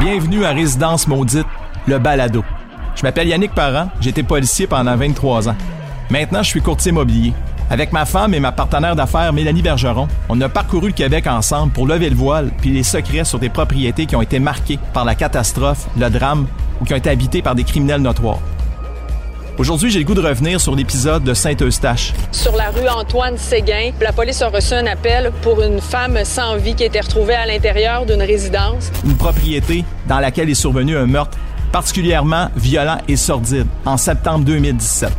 Bienvenue à Résidence Maudite, le balado. Je m'appelle Yannick Parent, été policier pendant 23 ans. Maintenant, je suis courtier immobilier. Avec ma femme et ma partenaire d'affaires Mélanie Bergeron, on a parcouru le Québec ensemble pour lever le voile puis les secrets sur des propriétés qui ont été marquées par la catastrophe, le drame ou qui ont été habitées par des criminels notoires. Aujourd'hui, j'ai le goût de revenir sur l'épisode de Saint-Eustache. Sur la rue Antoine Séguin, la police a reçu un appel pour une femme sans vie qui était retrouvée à l'intérieur d'une résidence. Une propriété dans laquelle est survenu un meurtre particulièrement violent et sordide en septembre 2017.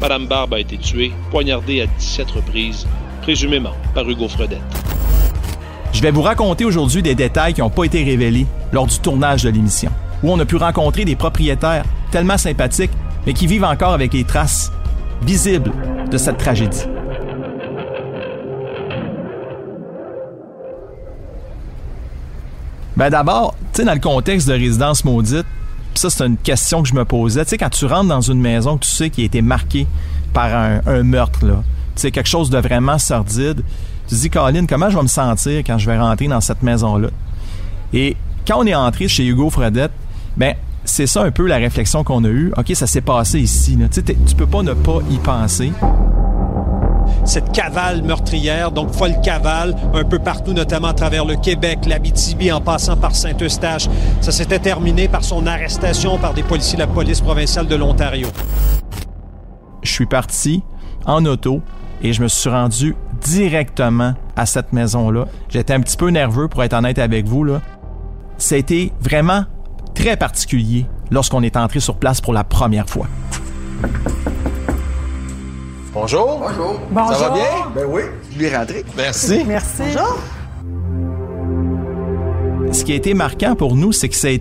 Madame Barbe a été tuée, poignardée à 17 reprises, présumément par Hugo Fredette. Je vais vous raconter aujourd'hui des détails qui n'ont pas été révélés lors du tournage de l'émission, où on a pu rencontrer des propriétaires tellement sympathiques mais qui vivent encore avec les traces visibles de cette tragédie. Ben d'abord, tu sais, dans le contexte de résidence maudite, ça c'est une question que je me posais. Tu sais, quand tu rentres dans une maison que tu sais qui a été marquée par un, meurtre, là, tu sais, quelque chose de vraiment sordide, tu te dis, Colin, comment je vais me sentir quand je vais rentrer dans cette maison-là? Et quand on est entré chez Hugo Fredette, ben c'est ça un peu la réflexion qu'on a eue. OK, ça s'est passé ici. Là. Tu peux pas ne pas y penser cette cavale meurtrière, donc folle cavale, un peu partout, notamment à travers le Québec, l'Abitibi, en passant par Saint-Eustache. Ça s'était terminé par son arrestation par des policiers de la police provinciale de l'Ontario. Je suis parti en auto et je me suis rendu directement à cette maison-là. J'étais un petit peu nerveux pour être honnête avec vous. Là. Ça a été vraiment très particulier lorsqu'on est entré sur place pour la première fois. Bonjour. Bonjour. Ça va bien? Ben oui, je lui rentré. Merci. Merci. Bonjour. Ce qui a été marquant pour nous, c'est que c'est,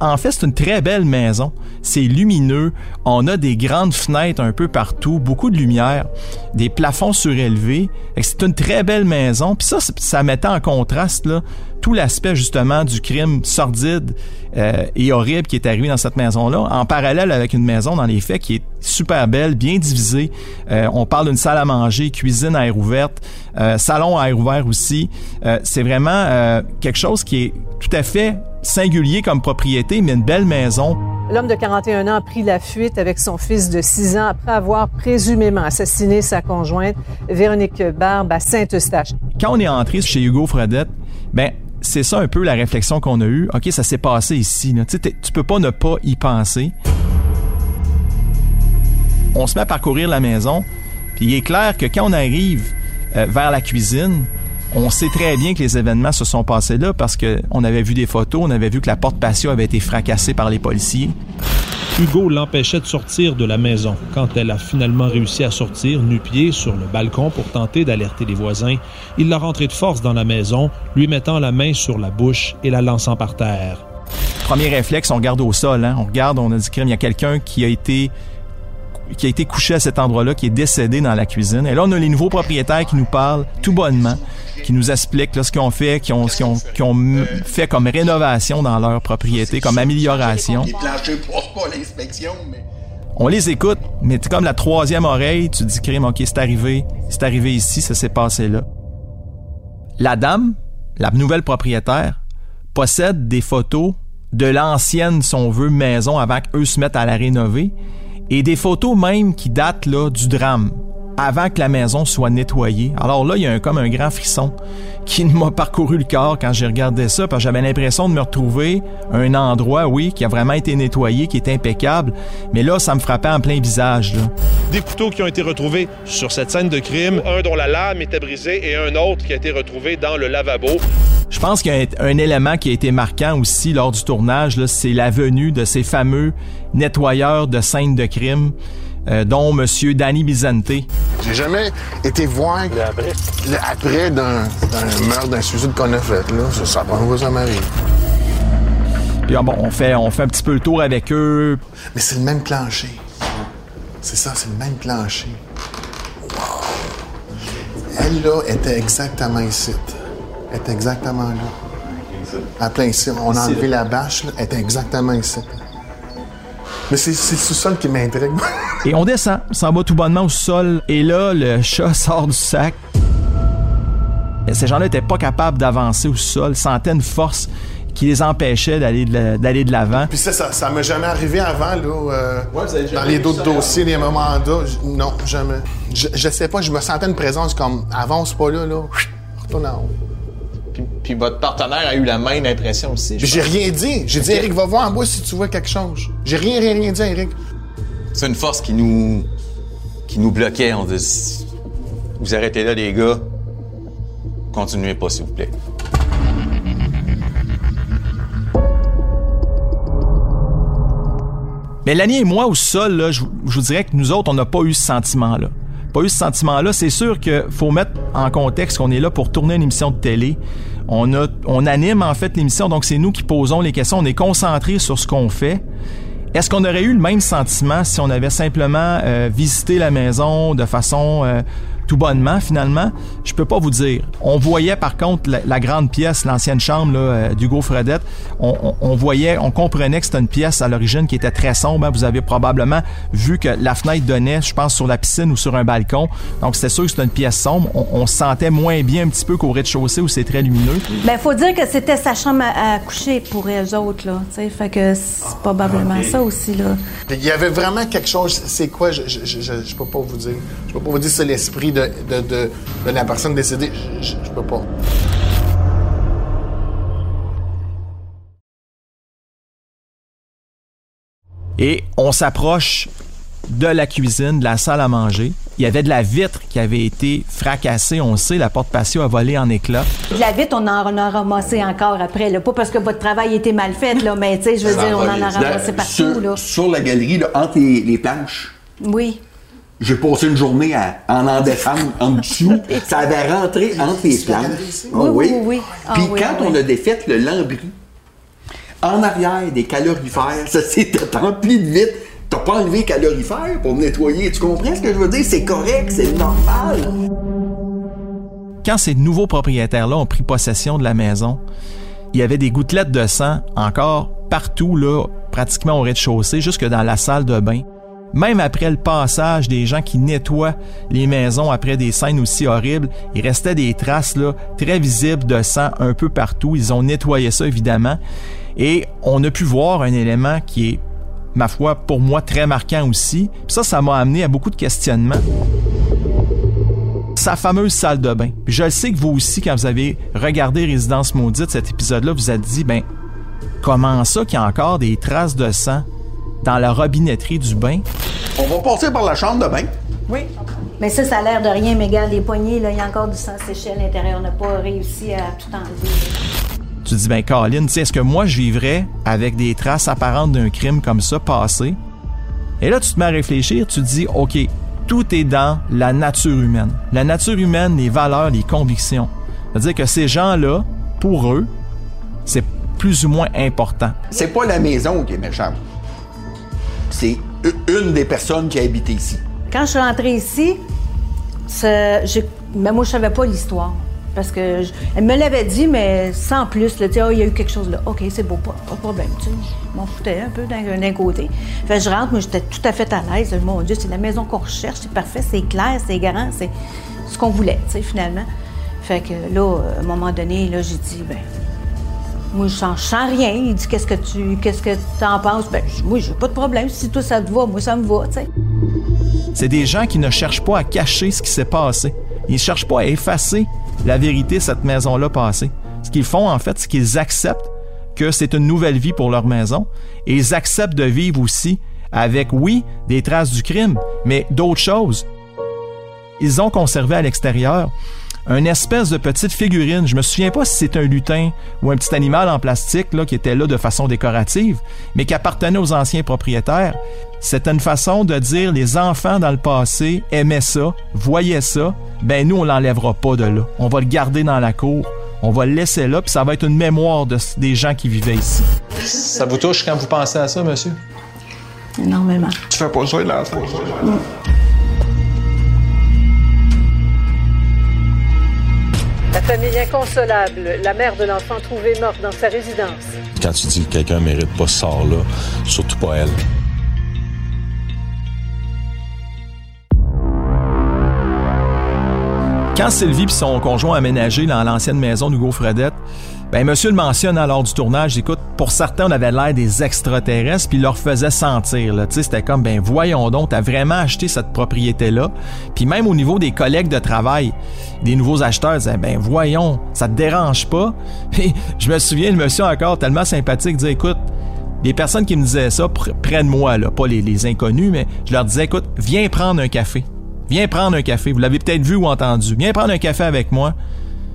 en fait, c'est une très belle maison. C'est lumineux. On a des grandes fenêtres un peu partout, beaucoup de lumière, des plafonds surélevés. C'est une très belle maison. Puis ça, ça mettait en contraste là, tout l'aspect justement du crime sordide euh, et horrible qui est arrivé dans cette maison-là, en parallèle avec une maison dans les faits qui est super belle, bien divisée. Euh, on parle d'une salle à manger, cuisine à air ouverte, euh, salon à air ouvert aussi. c'est vraiment quelque chose qui est tout à fait singulier comme propriété, mais une belle maison. L'homme de 41 ans a pris la fuite avec son fils de 6 ans après avoir présumément assassiné sa conjointe, Véronique Barbe, à Saint-Eustache. Quand on est entré chez Hugo Fredette, ben c'est ça un peu la réflexion qu'on a eue. OK, ça s'est passé ici. Tu peux pas ne pas y penser. On se met à parcourir la maison, puis il est clair que quand on arrive euh, vers la cuisine, on sait très bien que les événements se sont passés là parce qu'on avait vu des photos, on avait vu que la porte patio avait été fracassée par les policiers. Hugo l'empêchait de sortir de la maison. Quand elle a finalement réussi à sortir, nu-pied, sur le balcon pour tenter d'alerter les voisins, il l'a rentrée de force dans la maison, lui mettant la main sur la bouche et la lançant par terre. Premier réflexe, on regarde au sol. Hein? On regarde, on a dit qu'il y a quelqu'un qui a été qui a été couché à cet endroit-là, qui est décédé dans la cuisine. Et là, on a les nouveaux propriétaires qui nous parlent tout bonnement qui nous expliquent là, ce qu'ils ont fait, qui ont, fait comme rénovation dans leur propriété, comme amélioration. On les écoute, mais c'est comme la troisième oreille, tu dis, crime, ok, c'est arrivé, c'est arrivé ici, ça s'est passé là. La dame, la nouvelle propriétaire, possède des photos de l'ancienne, si on veut, maison avant qu'eux se mettent à la rénover, et des photos même qui datent là, du drame avant que la maison soit nettoyée. Alors là, il y a un, comme un grand frisson qui m'a parcouru le corps quand j'ai regardé ça, parce que j'avais l'impression de me retrouver à un endroit, oui, qui a vraiment été nettoyé, qui est impeccable, mais là, ça me frappait en plein visage. Des couteaux qui ont été retrouvés sur cette scène de crime, un dont la lame était brisée et un autre qui a été retrouvé dans le lavabo. Je pense qu'il y a un, élément qui a été marquant aussi lors du tournage, c'est la venue de ces fameux nettoyeurs de scènes de crime euh, dont M. Danny Bizante. J'ai jamais été voir après, d'un meurtre, d'un suicide qu'on a fait. Là. Ça, ça prend ça m'arrive. Puis ah, bon, on fait, on fait un petit peu le tour avec eux. Mais c'est le même plancher. C'est ça, c'est le même plancher. Wow! Elle, là, était exactement ici. Elle était exactement là. À plein ici. On a enlevé la bâche, là. Elle était exactement ici. Mais c'est le sous-sol qui m'intrigue. et on descend, s'en va tout bonnement au sol. Et là, le chat sort du sac. Ces gens-là n'étaient pas capables d'avancer au sol, sentaient une force qui les empêchait d'aller de, d'aller de l'avant. Puis ça, ça, ça m'est jamais arrivé avant, là. Euh, dans les d'autres dossiers, les mandats. Non, jamais. Je, je sais pas, je me sentais une présence comme avance pas là, là. Retourne en haut. Puis, puis votre partenaire a eu la même impression aussi. J'ai rien dit. J'ai dit, Eric, va voir en bas si tu vois quelque chose. J'ai rien, rien, rien dit, Eric. C'est une force qui nous qui nous bloquait. On dit vous arrêtez là, les gars. Continuez pas, s'il vous plaît. Mélanie et moi, au sol, là, je, vous- je vous dirais que nous autres, on n'a pas eu ce sentiment-là. Pas eu ce sentiment-là. C'est sûr qu'il faut mettre en contexte qu'on est là pour tourner une émission de télé. On, a, on anime en fait l'émission, donc c'est nous qui posons les questions. On est concentré sur ce qu'on fait. Est-ce qu'on aurait eu le même sentiment si on avait simplement euh, visité la maison de façon euh, tout bonnement finalement? Je peux pas vous dire. On voyait par contre la, la grande pièce, l'ancienne chambre là, euh, d'Hugo Fredette. On, on- on voyait, on comprenait que c'était une pièce à l'origine qui était très sombre. hein. Vous avez probablement vu que la fenêtre donnait, je pense, sur la piscine ou sur un balcon. Donc c'était sûr que c'était une pièce sombre. On, on se sentait moins bien un petit peu qu'au rez-de-chaussée où c'est très lumineux. Ben, faut dire que c'était sa chambre à, à coucher pour eux autres, là. Tu sais, fait que c'est probablement ça aussi, là. Il y avait vraiment quelque chose. C'est quoi? Je, je, je, je- je peux pas vous dire. Je peux pas vous dire c'est l'esprit de, de, de, de la personne décédée. Je, peux pas. Et on s'approche de la cuisine, de la salle à manger. Il y avait de la vitre qui avait été fracassée. On sait, la porte patio a volé en éclats. De la vitre, on en a ramassé encore après, là. Pas parce que votre travail était mal fait, là, mais, tu sais, je veux dire, on en a ramassé partout, sur, là. sur la galerie, là, entre les, les planches. Oui. J'ai passé une journée à, en en descendre en dessous. Ça avait rentré entre les planches. Ah Oui, oui, oui, oui. Ah Puis oui, quand oui, on oui. a défait le lambris, en arrière des calorifères, ça s'était rempli de vitres. T'as pas enlevé les calorifères pour nettoyer. Tu comprends ce que je veux dire? C'est correct, c'est normal. Quand ces nouveaux propriétaires-là ont pris possession de la maison, il y avait des gouttelettes de sang encore partout, là, pratiquement au rez-de-chaussée, jusque dans la salle de bain. Même après le passage des gens qui nettoient les maisons après des scènes aussi horribles, il restait des traces là, très visibles de sang un peu partout. Ils ont nettoyé ça évidemment. Et on a pu voir un élément qui est, ma foi, pour moi très marquant aussi. Ça, ça m'a amené à beaucoup de questionnements sa fameuse salle de bain. Je le sais que vous aussi, quand vous avez regardé Résidence Maudite, cet épisode-là, vous êtes dit, ben, comment ça qu'il y a encore des traces de sang dans la robinetterie du bain? On va passer par la chambre de bain. Oui. Mais ça, ça a l'air de rien, mais regarde, les poignées, là, il y a encore du sang séché à l'intérieur. On n'a pas réussi à tout enlever. Tu dis, ben, Colin, sais, est-ce que moi, je vivrais avec des traces apparentes d'un crime comme ça passé? Et là, tu te mets à réfléchir, tu te dis, OK, tout est dans la nature humaine. La nature humaine, les valeurs, les convictions. C'est-à-dire que ces gens-là, pour eux, c'est plus ou moins important. C'est pas la maison qui est méchante. C'est une des personnes qui a habité ici. Quand je suis rentrée ici, j'ai- mais moi, je savais pas l'histoire. Parce que je- elle me l'avait dit, mais sans plus. Là, Ah, il y a eu quelque chose là. OK, c'est beau, pas, de problème. Je m'en foutais un peu d'un côté. Fait je rentre, moi, j'étais tout à fait à l'aise. Mon Dieu, c'est la maison qu'on recherche, c'est parfait, c'est clair, c'est grand, c'est ce qu'on voulait, tu finalement. Fait que là, à un moment donné, j'ai dit, ben, moi, je sens, rien. Il dit, qu'est-ce que tu qu'est-ce que en penses? Ben, moi, j'ai pas de problème. Si toi, ça te va, moi, ça me va. C'est des gens qui ne cherchent pas à cacher ce qui s'est passé. Ils ne cherchent pas à effacer la vérité de cette maison-là passée. Ce qu'ils font, en fait, c'est qu'ils acceptent que c'est une nouvelle vie pour leur maison et ils acceptent de vivre aussi avec, oui, des traces du crime, mais d'autres choses. Ils ont conservé à l'extérieur une espèce de petite figurine. Je me souviens pas si c'est un lutin ou un petit animal en plastique là, qui était là de façon décorative, mais qui appartenait aux anciens propriétaires. C'était une façon de dire les enfants dans le passé aimaient ça, voyaient ça, ben nous on l'enlèvera pas de là. On va le garder dans la cour, on va le laisser là, puis ça va être une mémoire de, des gens qui vivaient ici. Ça vous touche quand vous pensez à ça, monsieur? Énormément. Tu fais pas ça, là. La famille inconsolable, la mère de l'enfant trouvée morte dans sa résidence. Quand tu dis que quelqu'un mérite pas ce sort-là, surtout pas elle. Quand Sylvie et son conjoint aménagé dans l'ancienne maison d'Hugo Fredette, ben monsieur le mentionne hein, lors du tournage, écoute, pour certains on avait l'air des extraterrestres puis il leur faisait sentir là, c'était comme ben voyons donc, t'as vraiment acheté cette propriété là. Puis même au niveau des collègues de travail, des nouveaux acheteurs disaient ben voyons, ça te dérange pas? Puis je me souviens le monsieur encore tellement sympathique disait écoute, des personnes qui me disaient ça près de moi là, pas les, les inconnus, mais je leur disais écoute, viens prendre un café. Viens prendre un café. Vous l'avez peut-être vu ou entendu. Viens prendre un café avec moi.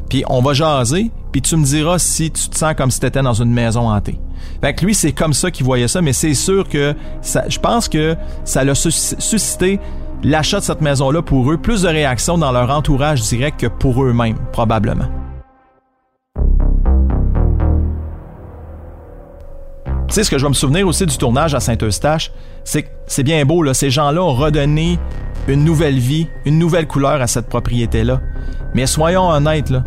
Puis on va jaser. Puis tu me diras si tu te sens comme si tu étais dans une maison hantée. Fait que lui, c'est comme ça qu'il voyait ça. Mais c'est sûr que je pense que ça l'a suscité l'achat de cette maison-là pour eux. Plus de réactions dans leur entourage direct que pour eux-mêmes, probablement. Tu sais, ce que je vais me souvenir aussi du tournage à Saint-Eustache, c'est que c'est bien beau, là, ces gens-là ont redonné une nouvelle vie, une nouvelle couleur à cette propriété-là. Mais soyons honnêtes, là,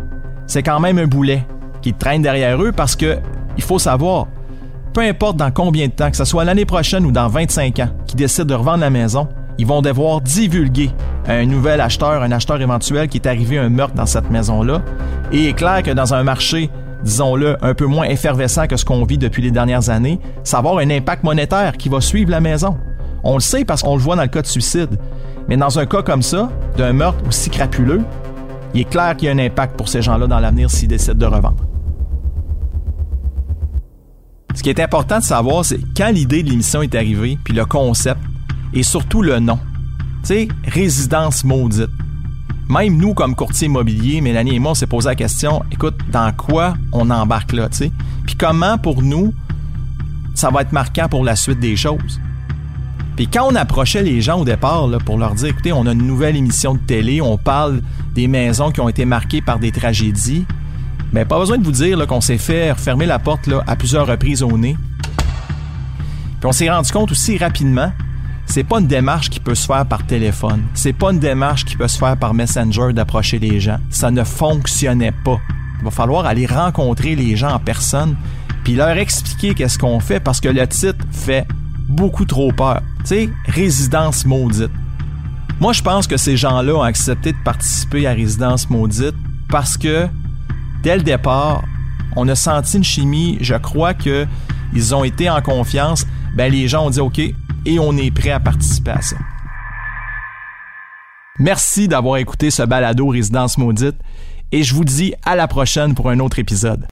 c'est quand même un boulet qui traîne derrière eux parce que il faut savoir, peu importe dans combien de temps, que ce soit l'année prochaine ou dans 25 ans, qui décident de revendre la maison, ils vont devoir divulguer à un nouvel acheteur, un acheteur éventuel qui est arrivé un meurtre dans cette maison-là. Et il est clair que dans un marché, disons-le, un peu moins effervescent que ce qu'on vit depuis les dernières années, ça va avoir un impact monétaire qui va suivre la maison. On le sait parce qu'on le voit dans le cas de suicide. Mais dans un cas comme ça, d'un meurtre aussi crapuleux, il est clair qu'il y a un impact pour ces gens-là dans l'avenir s'ils décident de revendre. Ce qui est important de savoir, c'est quand l'idée de l'émission est arrivée, puis le concept, et surtout le nom. Tu sais, résidence maudite. Même nous, comme courtier immobilier, Mélanie et moi, on s'est posé la question, écoute, dans quoi on embarque là, tu sais? Puis comment, pour nous, ça va être marquant pour la suite des choses? Puis quand on approchait les gens au départ pour leur dire, écoutez, on a une nouvelle émission de télé, on parle des maisons qui ont été marquées par des tragédies, mais ben, pas besoin de vous dire qu'on s'est fait fermer la porte à plusieurs reprises au nez. Puis on s'est rendu compte aussi rapidement, c'est pas une démarche qui peut se faire par téléphone, c'est pas une démarche qui peut se faire par Messenger d'approcher les gens. Ça ne fonctionnait pas. Il va falloir aller rencontrer les gens en personne puis leur expliquer qu'est-ce qu'on fait parce que le titre fait beaucoup trop peur. Tu sais, résidence maudite. Moi, je pense que ces gens-là ont accepté de participer à Résidence maudite parce que, dès le départ, on a senti une chimie. Je crois que ils ont été en confiance. Ben, les gens ont dit OK et on est prêt à participer à ça. Merci d'avoir écouté ce balado Résidence maudite et je vous dis à la prochaine pour un autre épisode.